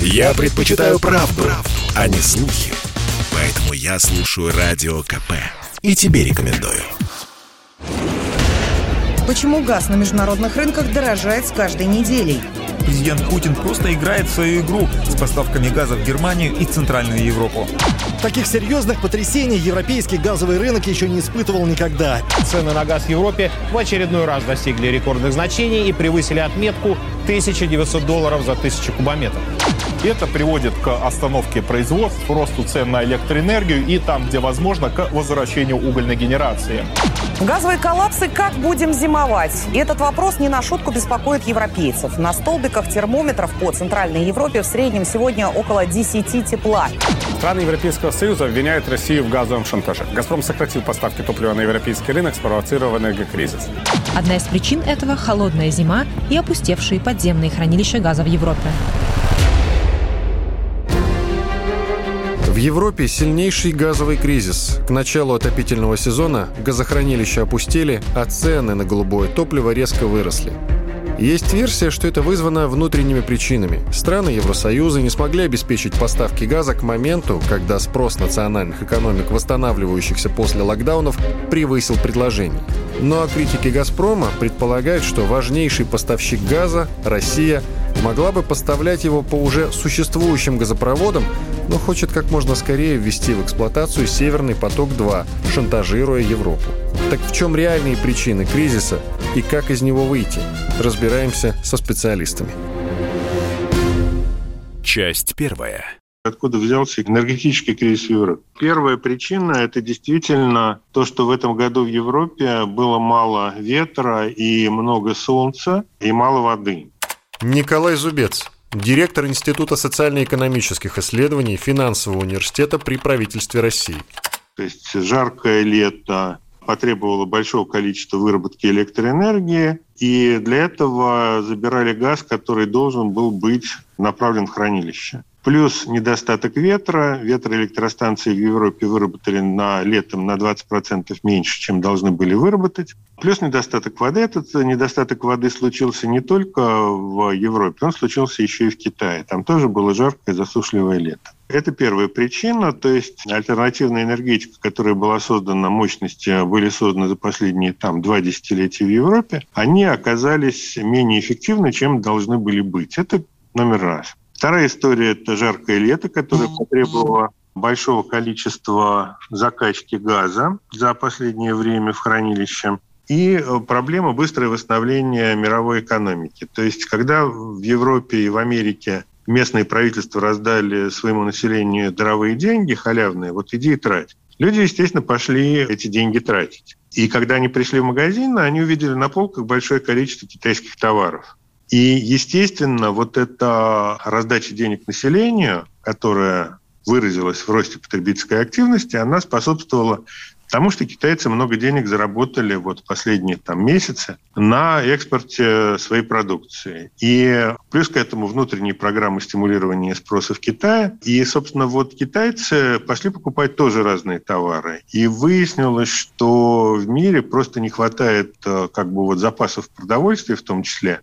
Я предпочитаю правду, правду, а не слухи. Поэтому я слушаю Радио КП. И тебе рекомендую. Почему газ на международных рынках дорожает с каждой неделей? Президент Путин просто играет в свою игру с поставками газа в Германию и Центральную Европу. Таких серьезных потрясений европейский газовый рынок еще не испытывал никогда. Цены на газ в Европе в очередной раз достигли рекордных значений и превысили отметку 1900 долларов за тысячу кубометров. Это приводит к остановке производств, росту цен на электроэнергию и там, где возможно, к возвращению угольной генерации. Газовые коллапсы как будем зимовать? И этот вопрос не на шутку беспокоит европейцев. На столбиках термометров по Центральной Европе в среднем сегодня около 10 тепла. Страны Европейского Союза обвиняют Россию в газовом шантаже. «Газпром» сократил поставки топлива на европейский рынок, спровоцировав энергокризис. Одна из причин этого – холодная зима и опустевшие подземные хранилища газа в Европе. В Европе сильнейший газовый кризис. К началу отопительного сезона газохранилища опустели, а цены на голубое топливо резко выросли. Есть версия, что это вызвано внутренними причинами. Страны Евросоюза не смогли обеспечить поставки газа к моменту, когда спрос национальных экономик, восстанавливающихся после локдаунов, превысил предложение. Ну а критики «Газпрома» предполагают, что важнейший поставщик газа, Россия, могла бы поставлять его по уже существующим газопроводам, но хочет как можно скорее ввести в эксплуатацию «Северный поток-2», шантажируя Европу. Так в чем реальные причины кризиса и как из него выйти? Разбираемся со специалистами. Часть первая. Откуда взялся энергетический кризис в Европе? Первая причина – это действительно то, что в этом году в Европе было мало ветра и много солнца, и мало воды. Николай Зубец, директор Института социально-экономических исследований Финансового университета при правительстве России. То есть жаркое лето, потребовало большого количества выработки электроэнергии, и для этого забирали газ, который должен был быть направлен в хранилище. Плюс недостаток ветра. Ветроэлектростанции в Европе выработали на летом на 20% меньше, чем должны были выработать. Плюс недостаток воды. Этот недостаток воды случился не только в Европе, он случился еще и в Китае. Там тоже было жаркое засушливое лето. Это первая причина, то есть альтернативная энергетика, которая была создана, мощности были созданы за последние там, два десятилетия в Европе, они оказались менее эффективны, чем должны были быть. Это номер раз. Вторая история – это жаркое лето, которое потребовало большого количества закачки газа за последнее время в хранилище. И э, проблема быстрое восстановление мировой экономики. То есть, когда в Европе и в Америке местные правительства раздали своему населению даровые деньги, халявные, вот иди и трать. Люди, естественно, пошли эти деньги тратить. И когда они пришли в магазин, они увидели на полках большое количество китайских товаров. И, естественно, вот эта раздача денег населению, которая выразилась в росте потребительской активности, она способствовала Потому что китайцы много денег заработали вот последние там, месяцы на экспорте своей продукции. И плюс к этому внутренние программы стимулирования спроса в Китае. И, собственно, вот китайцы пошли покупать тоже разные товары. И выяснилось, что в мире просто не хватает э, как бы вот запасов продовольствия в том числе,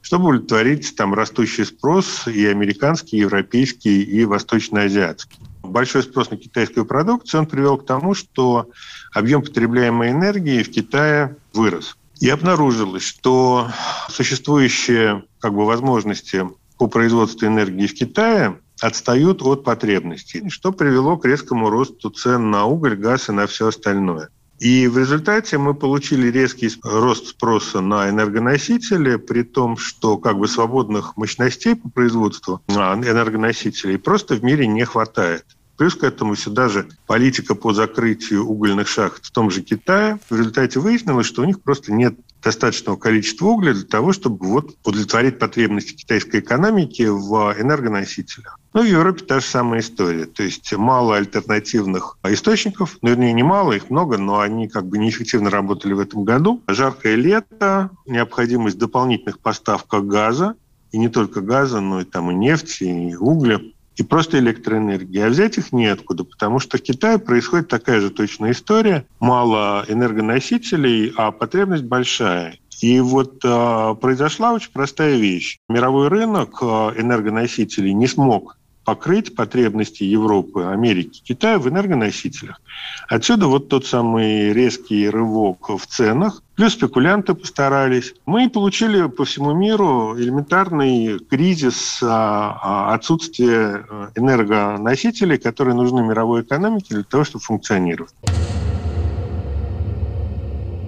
чтобы удовлетворить там растущий спрос и американский, и европейский, и восточноазиатский большой спрос на китайскую продукцию, он привел к тому, что объем потребляемой энергии в Китае вырос. И обнаружилось, что существующие как бы, возможности по производству энергии в Китае отстают от потребностей, что привело к резкому росту цен на уголь, газ и на все остальное. И в результате мы получили резкий рост спроса на энергоносители, при том, что как бы свободных мощностей по производству а, энергоносителей просто в мире не хватает. Плюс к этому сюда же политика по закрытию угольных шахт в том же Китае. В результате выяснилось, что у них просто нет достаточного количества угля для того, чтобы вот удовлетворить потребности китайской экономики в энергоносителях. Ну, в Европе та же самая история. То есть мало альтернативных источников, ну, вернее, не мало, их много, но они как бы неэффективно работали в этом году. Жаркое лето, необходимость дополнительных поставок газа, и не только газа, но и там и нефти, и угля и просто электроэнергии. А взять их неоткуда, потому что в Китае происходит такая же точная история. Мало энергоносителей, а потребность большая. И вот э, произошла очень простая вещь. Мировой рынок э, энергоносителей не смог покрыть потребности Европы, Америки, Китая в энергоносителях. Отсюда вот тот самый резкий рывок в ценах. Плюс спекулянты постарались. Мы получили по всему миру элементарный кризис а, а, отсутствия э, энергоносителей, которые нужны мировой экономике для того, чтобы функционировать.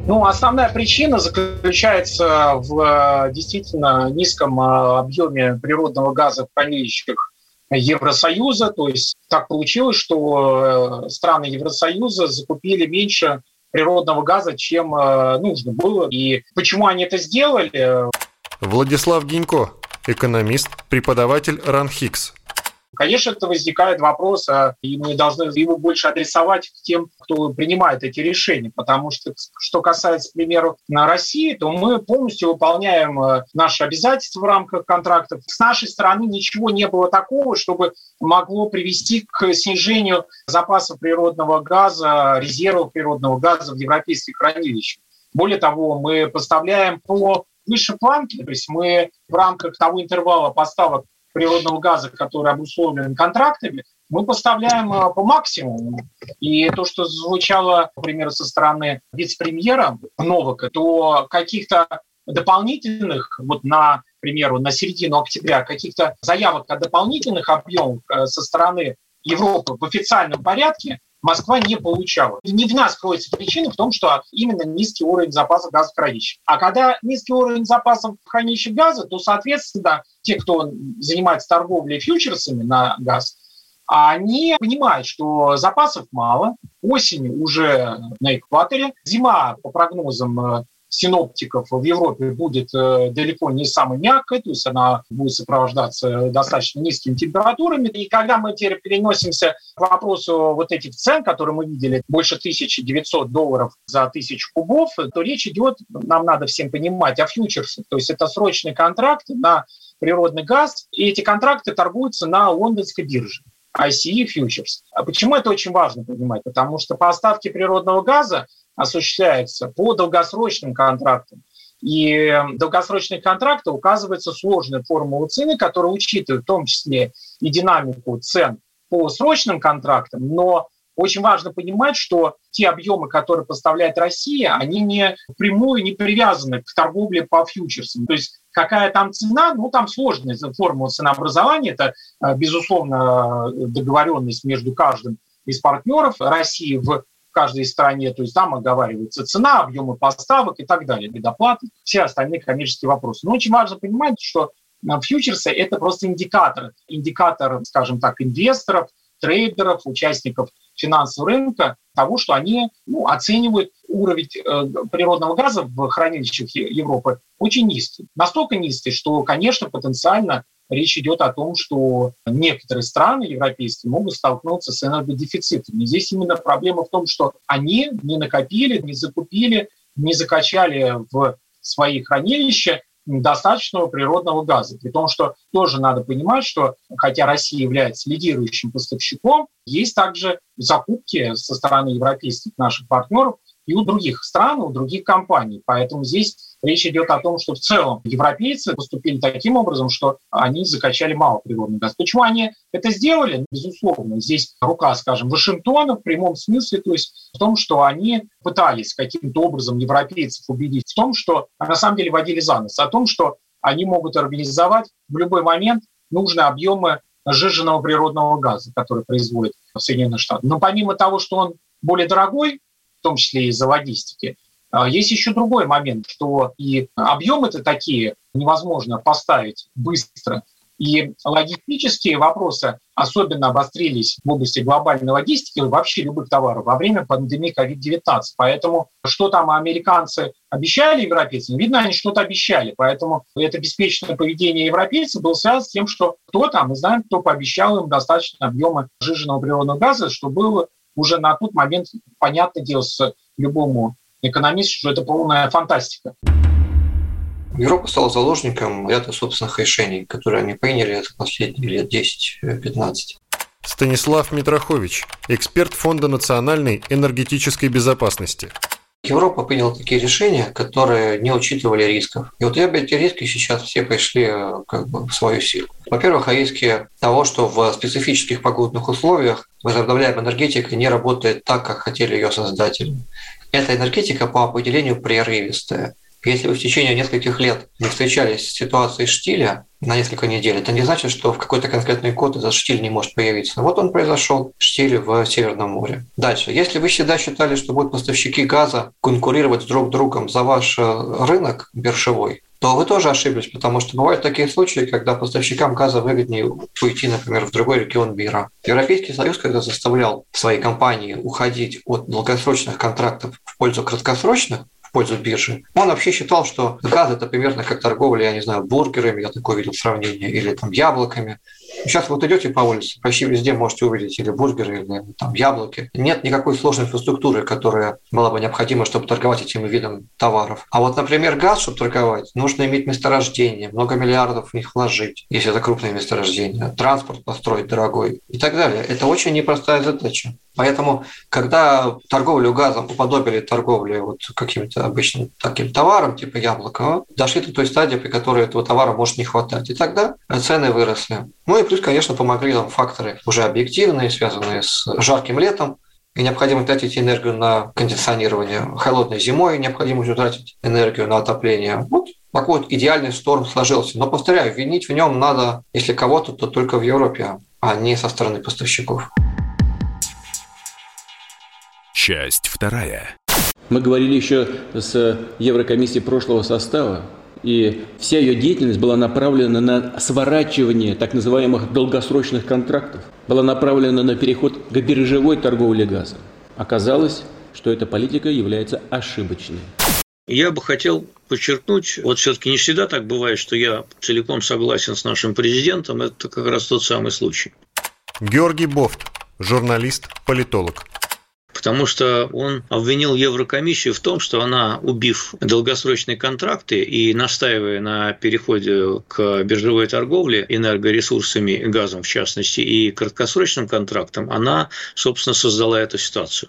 Ну, основная причина заключается в э, действительно низком э, объеме природного газа в хранилищах Евросоюза. То есть так получилось, что э, страны Евросоюза закупили меньше природного газа, чем э, нужно было. И почему они это сделали? Владислав Гинько, экономист, преподаватель РАНХИКС. Конечно, это возникает вопрос, а, и мы должны его больше адресовать тем, кто принимает эти решения, потому что, что касается, к примеру, на России, то мы полностью выполняем э, наши обязательства в рамках контрактов. С нашей стороны ничего не было такого, чтобы могло привести к снижению запасов природного газа, резервов природного газа в европейских хранилищах. Более того, мы поставляем по выше планки, то есть мы в рамках того интервала поставок природного газа, который обусловлен контрактами, мы поставляем э, по максимуму. И то, что звучало, например, со стороны вице-премьера Новака, то каких-то дополнительных, вот на, к примеру, на середину октября, каких-то заявок о дополнительных объемах э, со стороны Европы в официальном порядке Москва не получала. Не в нас кроется причина в том, что именно низкий уровень запасов газа в хранилище. А когда низкий уровень запасов в хранилище газа, то, соответственно, те, кто занимается торговлей фьючерсами на газ, они понимают, что запасов мало, осень уже на экваторе, зима, по прогнозам синоптиков в Европе будет э, далеко не самой мягкой, то есть она будет сопровождаться достаточно низкими температурами. И когда мы теперь переносимся к вопросу вот этих цен, которые мы видели, больше 1900 долларов за тысячу кубов, то речь идет, нам надо всем понимать, о фьючерсах. То есть это срочные контракты на природный газ, и эти контракты торгуются на лондонской бирже. ICE Futures. А почему это очень важно понимать? Потому что поставки природного газа осуществляется по долгосрочным контрактам. И в долгосрочных контрактах указывается сложная формула цены, которая учитывает в том числе и динамику цен по срочным контрактам, но очень важно понимать, что те объемы, которые поставляет Россия, они не прямую не привязаны к торговле по фьючерсам. То есть какая там цена, ну там сложная формула ценообразования, это, э, безусловно, договоренность между каждым из партнеров России в каждой стране, то есть там оговаривается цена, объемы поставок и так далее, предоплаты, все остальные коммерческие вопросы. Но очень важно понимать, что э, фьючерсы – это просто индикатор, индикатор, скажем так, инвесторов, трейдеров, участников финансового рынка того, что они ну, оценивают уровень э, природного газа в хранилищах Европы очень низкий. Настолько низкий, что, конечно, потенциально речь идет о том, что некоторые страны европейские могут столкнуться с энергодефицитом. И здесь именно проблема в том, что они не накопили, не закупили, не закачали в свои хранилища достаточного природного газа. При том, что тоже надо понимать, что хотя Россия является лидирующим поставщиком, есть также закупки со стороны европейских наших партнеров и у других стран, у других компаний. Поэтому здесь Речь идет о том, что в целом европейцы поступили таким образом, что они закачали мало природный газ. Почему они это сделали? Безусловно, здесь рука, скажем, Вашингтона в прямом смысле, то есть в том, что они пытались каким-то образом европейцев убедить в том, что на самом деле водили за нос, о том, что они могут организовать в любой момент нужные объемы сжиженного природного газа, который производит Соединенные Штаты. Но помимо того, что он более дорогой, в том числе из-за логистики, есть еще другой момент, что и объемы-то такие невозможно поставить быстро. И логистические вопросы особенно обострились в области глобальной логистики вообще любых товаров во время пандемии COVID-19. Поэтому что там американцы обещали европейцам, видно, они что-то обещали. Поэтому это беспечное поведение европейцев было связано с тем, что кто там, мы знаем, кто пообещал им достаточно объема сжиженного природного газа, что было уже на тот момент, понятное дело, с любому экономист, что это полная фантастика. Европа стала заложником ряда собственных решений, которые они приняли за последние лет 10-15. Станислав Митрохович, эксперт Фонда национальной энергетической безопасности. Европа приняла такие решения, которые не учитывали рисков. И вот эти риски сейчас все пришли как бы в свою силу. Во-первых, риски того, что в специфических погодных условиях возобновляемая энергетика не работает так, как хотели ее создатели. Эта энергетика по определению прерывистая. Если вы в течение нескольких лет не встречались с ситуацией штиля на несколько недель, это не значит, что в какой-то конкретный год этот штиль не может появиться. Вот он произошел, штиль в Северном море. Дальше. Если вы всегда считали, что будут поставщики газа конкурировать друг с другом за ваш э, рынок биржевой, то вы тоже ошиблись, потому что бывают такие случаи, когда поставщикам газа выгоднее уйти, например, в другой регион мира. Европейский Союз, когда заставлял свои компании уходить от долгосрочных контрактов в пользу краткосрочных, в пользу биржи. Он вообще считал, что газ – это примерно как торговля, я не знаю, бургерами, я такое видел сравнение, или там яблоками. Сейчас вот идете по улице, почти везде можете увидеть или бургеры, или там яблоки. Нет никакой сложной инфраструктуры, которая была бы необходима, чтобы торговать этим видом товаров. А вот, например, газ, чтобы торговать, нужно иметь месторождение, много миллиардов в них вложить, если это крупное месторождение, транспорт построить дорогой и так далее. Это очень непростая задача. Поэтому, когда торговлю газом уподобили торговле вот каким-то обычным таким товаром, типа яблока, дошли до той стадии, при которой этого товара может не хватать. И тогда цены выросли. Ну и плюс, конечно, помогли там факторы уже объективные, связанные с жарким летом, и необходимо тратить энергию на кондиционирование. Холодной зимой необходимо уже тратить энергию на отопление. Вот такой вот идеальный шторм сложился. Но, повторяю, винить в нем надо, если кого-то, то только в Европе, а не со стороны поставщиков. Часть вторая. Мы говорили еще с Еврокомиссией прошлого состава, и вся ее деятельность была направлена на сворачивание так называемых долгосрочных контрактов, была направлена на переход к биржевой торговле газом. Оказалось, что эта политика является ошибочной. Я бы хотел подчеркнуть, вот все-таки не всегда так бывает, что я целиком согласен с нашим президентом, это как раз тот самый случай. Георгий Бофт, журналист, политолог потому что он обвинил Еврокомиссию в том, что она, убив долгосрочные контракты и настаивая на переходе к биржевой торговле энергоресурсами, газом в частности, и краткосрочным контрактам, она, собственно, создала эту ситуацию.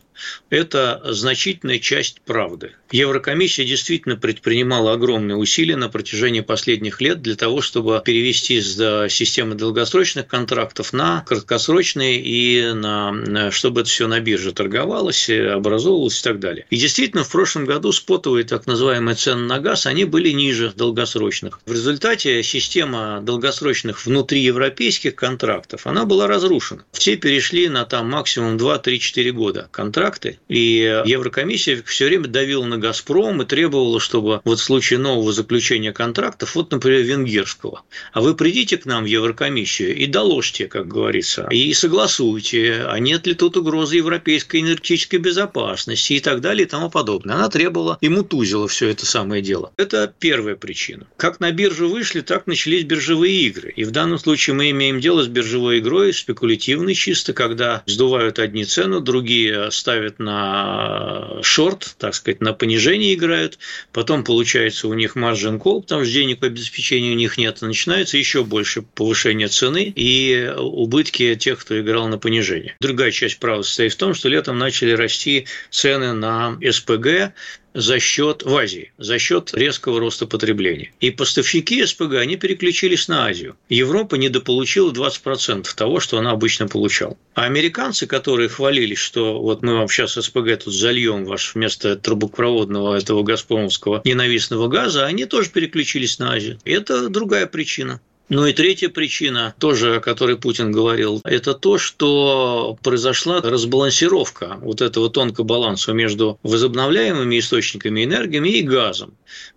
Это значительная часть правды. Еврокомиссия действительно предпринимала огромные усилия на протяжении последних лет для того, чтобы перевести с системы долгосрочных контрактов на краткосрочные и на, чтобы это все на бирже торговало формировалась, образовывалась и так далее. И действительно, в прошлом году спотовые так называемые цены на газ, они были ниже долгосрочных. В результате система долгосрочных внутриевропейских контрактов, она была разрушена. Все перешли на там максимум 2-3-4 года контракты, и Еврокомиссия все время давила на «Газпром» и требовала, чтобы вот в случае нового заключения контрактов, вот, например, венгерского, а вы придите к нам в Еврокомиссию и доложьте, как говорится, и согласуйте, а нет ли тут угрозы европейской энергетики энергетической безопасности и так далее и тому подобное. Она требовала и мутузила все это самое дело. Это первая причина. Как на биржу вышли, так начались биржевые игры. И в данном случае мы имеем дело с биржевой игрой, спекулятивной чисто, когда сдувают одни цены, другие ставят на шорт, так сказать, на понижение играют, потом получается у них маржин кол, потому что денег по обеспечению у них нет, начинается еще больше повышение цены и убытки тех, кто играл на понижение. Другая часть правды состоит в том, что летом начали начали расти цены на СПГ за счет в Азии, за счет резкого роста потребления. И поставщики СПГ, они переключились на Азию. Европа недополучила 20% того, что она обычно получала. А американцы, которые хвалились, что вот мы вам сейчас СПГ тут зальем ваш вместо трубопроводного этого газпромовского ненавистного газа, они тоже переключились на Азию. Это другая причина. Ну и третья причина, тоже о которой Путин говорил, это то, что произошла разбалансировка вот этого тонкого баланса между возобновляемыми источниками энергии и газом.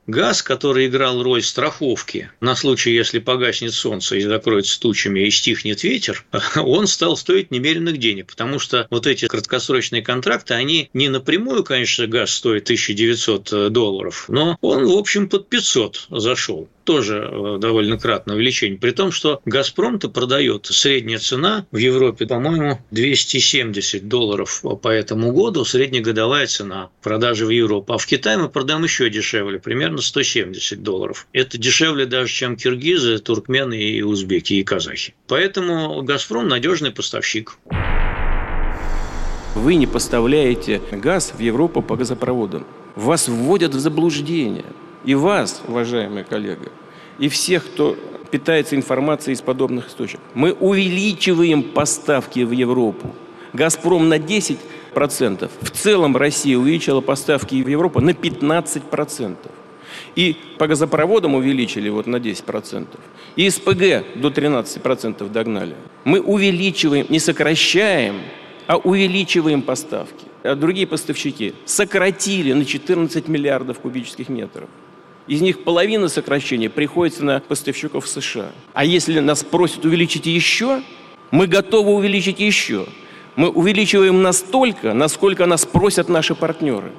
Газ, который играл роль страховки на случай, если погаснет солнце и закроется тучами и стихнет ветер, он стал стоить немеренных денег, потому что вот эти краткосрочные контракты, они не напрямую, конечно, газ стоит 1900 долларов, но он, в общем, под 500 зашел тоже э, довольно кратное увеличение. При том, что «Газпром»-то продает средняя цена в Европе, по-моему, 270 долларов по этому году, среднегодовая цена продажи в Европу. А в Китае мы продаем еще дешевле, примерно 170 долларов. Это дешевле даже, чем киргизы, туркмены и узбеки и казахи. Поэтому «Газпром» надежный поставщик. Вы не поставляете газ в Европу по газопроводам. вас вводят в заблуждение. И вас, уважаемый коллега, и всех, кто питается информацией из подобных источников. Мы увеличиваем поставки в Европу. «Газпром» на 10%. В целом Россия увеличила поставки в Европу на 15%. И по газопроводам увеличили вот на 10%. И СПГ до 13% догнали. Мы увеличиваем, не сокращаем, а увеличиваем поставки. А другие поставщики сократили на 14 миллиардов кубических метров. Из них половина сокращения приходится на поставщиков США. А если нас просят увеличить еще, мы готовы увеличить еще. Мы увеличиваем настолько, насколько нас просят наши партнеры.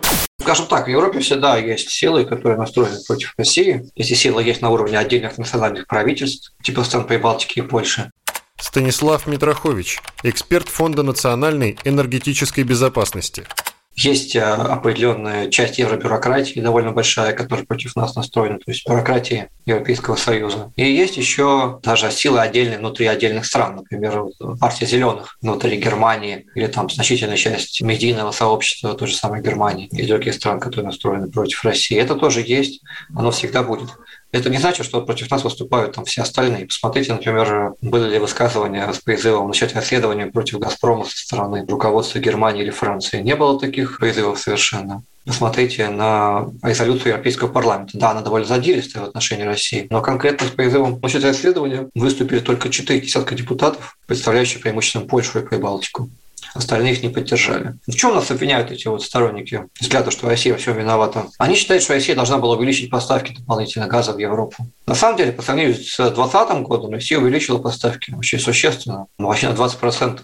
Скажем так, в Европе всегда есть силы, которые настроены против России. Эти силы есть на уровне отдельных национальных правительств, типа стран Прибалтики и Польши. Станислав Митрохович, эксперт Фонда национальной энергетической безопасности. Есть э, определенная часть евробюрократии, довольно большая, которая против нас настроена, то есть бюрократии Европейского Союза. И есть еще даже силы отдельные внутри отдельных стран, например, партия зеленых внутри Германии или там значительная часть медийного сообщества той же самой Германии и других стран, которые настроены против России. Это тоже есть, оно всегда будет. Это не значит, что против нас выступают там все остальные. Посмотрите, например, были ли высказывания с призывом начать расследование против «Газпрома» со стороны руководства Германии или Франции. Не было таких призывов совершенно. Посмотрите на резолюцию Европейского парламента. Да, она довольно задиристая в отношении России, но конкретно с призывом начать расследование выступили только четыре десятка депутатов, представляющие преимущественно Польшу и Прибалтику остальные их не поддержали. В чем нас обвиняют эти вот сторонники взгляда, что Россия во всем виновата? Они считают, что Россия должна была увеличить поставки дополнительно газа в Европу. На самом деле, по сравнению с 2020 годом, Россия увеличила поставки очень существенно, ну, вообще на 20%.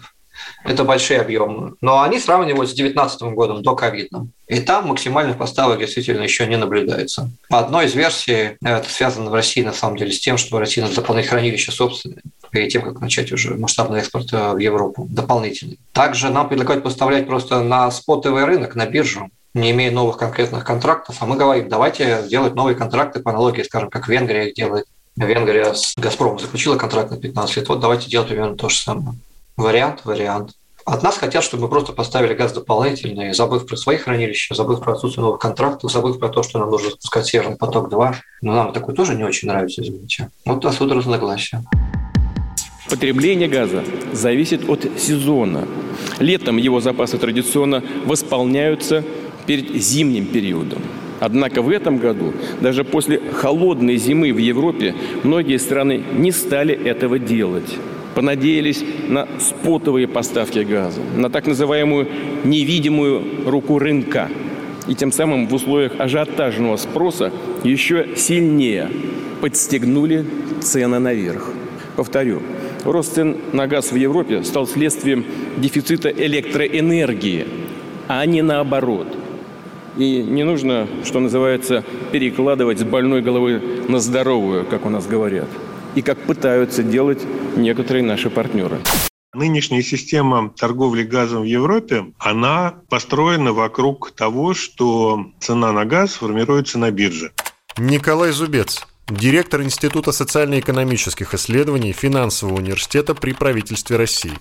Это большие объемы. Но они сравнивают с 2019 годом, до ковидным. И там максимальных поставок действительно еще не наблюдается. По одной из версий, это связано в России на самом деле с тем, что Россия надо заполнять хранилище собственное перед тем, как начать уже масштабный экспорт э, в Европу дополнительный. Также нам предлагают поставлять просто на спотовый рынок, на биржу, не имея новых конкретных контрактов, а мы говорим, давайте делать новые контракты по аналогии, скажем, как Венгрия их делает. Венгрия с «Газпромом» заключила контракт на 15 лет, вот давайте делать примерно то же самое. Вариант, вариант. От нас хотят, чтобы мы просто поставили газ дополнительный, забыв про свои хранилища, забыв про отсутствие новых контрактов, забыв про то, что нам нужно запускать Северный поток-2. Но нам такой тоже не очень нравится, извините. Вот отсюда разногласия. Потребление газа зависит от сезона. Летом его запасы традиционно восполняются перед зимним периодом. Однако в этом году, даже после холодной зимы в Европе, многие страны не стали этого делать понадеялись на спотовые поставки газа, на так называемую невидимую руку рынка. И тем самым в условиях ажиотажного спроса еще сильнее подстегнули цены наверх. Повторю, рост цен на газ в Европе стал следствием дефицита электроэнергии, а не наоборот. И не нужно, что называется, перекладывать с больной головы на здоровую, как у нас говорят и как пытаются делать некоторые наши партнеры. Нынешняя система торговли газом в Европе, она построена вокруг того, что цена на газ формируется на бирже. Николай Зубец, директор Института социально-экономических исследований Финансового университета при правительстве России.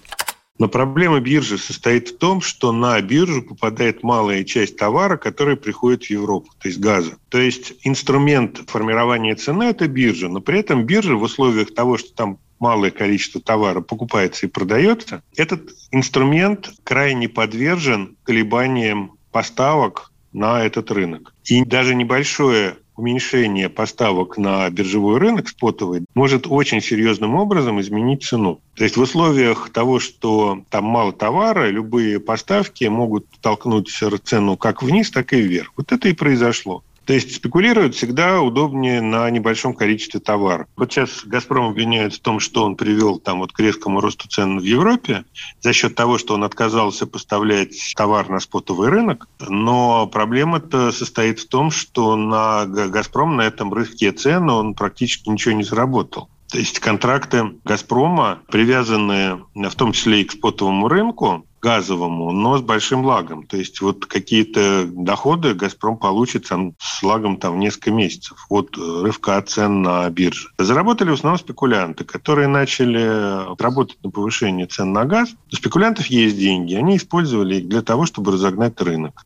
Но проблема биржи состоит в том, что на биржу попадает малая часть товара, который приходит в Европу, то есть газа. То есть инструмент формирования цены – это биржа, но при этом биржа в условиях того, что там малое количество товара покупается и продается, этот инструмент крайне подвержен колебаниям поставок на этот рынок. И даже небольшое уменьшение поставок на биржевой рынок спотовый может очень серьезным образом изменить цену. То есть в условиях того, что там мало товара, любые поставки могут толкнуть цену как вниз, так и вверх. Вот это и произошло. То есть спекулировать всегда удобнее на небольшом количестве товара. Вот сейчас «Газпром» обвиняют в том, что он привел там вот к резкому росту цен в Европе за счет того, что он отказался поставлять товар на спотовый рынок. Но проблема-то состоит в том, что на «Газпром» на этом рынке цен он практически ничего не заработал. То есть контракты «Газпрома», привязанные в том числе и к спотовому рынку, газовому, но с большим лагом. То есть вот какие-то доходы «Газпром» получит с лагом там, несколько месяцев от рывка цен на бирже. Заработали в основном спекулянты, которые начали работать на повышение цен на газ. У спекулянтов есть деньги, они использовали их для того, чтобы разогнать рынок.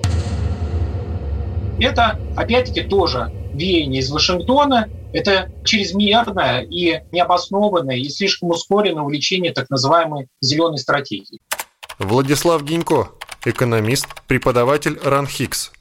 Это, опять-таки, тоже веяние из Вашингтона. Это чрезмерное и необоснованное и слишком ускоренное увлечение так называемой зеленой стратегии. Владислав Гинько, экономист, преподаватель РАНХИКС.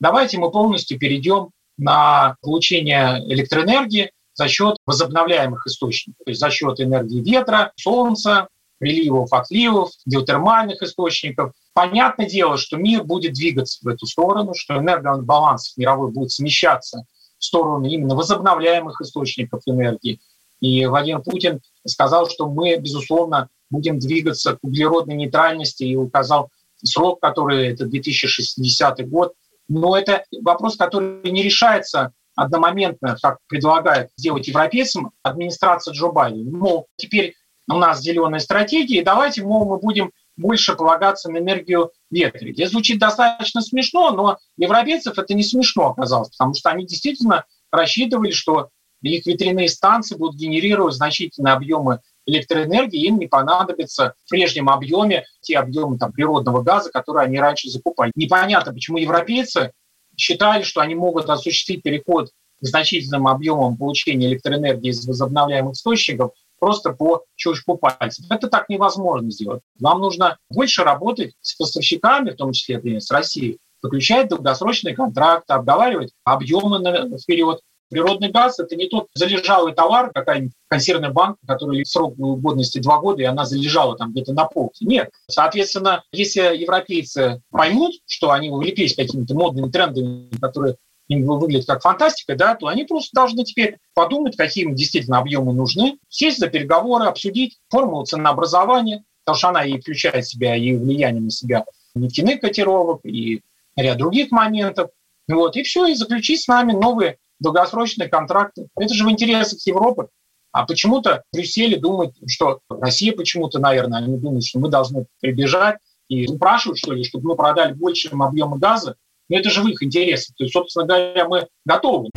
Давайте мы полностью перейдем на получение электроэнергии за счет возобновляемых источников, то есть за счет энергии ветра, солнца, приливов, отливов, геотермальных источников. Понятное дело, что мир будет двигаться в эту сторону, что энергобаланс мировой будет смещаться в сторону именно возобновляемых источников энергии. И Владимир Путин сказал, что мы, безусловно, будем двигаться к углеродной нейтральности и указал срок, который это 2060 год. Но это вопрос, который не решается одномоментно, как предлагает сделать европейцам администрация Джо Байдена. Мол, теперь у нас зеленая стратегия, и давайте, мол, мы будем больше полагаться на энергию ветра. Это звучит достаточно смешно, но европейцев это не смешно оказалось, потому что они действительно рассчитывали, что их ветряные станции будут генерировать значительные объемы электроэнергии, им не понадобится в прежнем объеме те объемы там, природного газа, которые они раньше закупали. Непонятно, почему европейцы считали, что они могут осуществить переход к значительным объемам получения электроэнергии из возобновляемых источников просто по щелчку пальцев. Это так невозможно сделать. Вам нужно больше работать с поставщиками, в том числе с Россией, заключать долгосрочные контракты, обговаривать объемы вперед, Природный газ – это не тот залежалый товар, какая-нибудь консервная банка, который срок годности два года, и она залежала там где-то на полке. Нет. Соответственно, если европейцы поймут, что они увлеклись какими-то модными трендами, которые им выглядят как фантастика, да, то они просто должны теперь подумать, какие им действительно объемы нужны, сесть за переговоры, обсудить формулу ценообразования, потому что она и включает в себя и влияние на себя нефтяных котировок, и ряд других моментов. Вот, и все, и заключить с нами новые долгосрочные контракты. Это же в интересах Европы. А почему-то Брюсселе думают, что Россия почему-то, наверное, они думают, что мы должны прибежать и упрашивать, что ли, чтобы мы продали большим объемы газа. Но это же в их интересах. То есть, собственно говоря, мы готовы.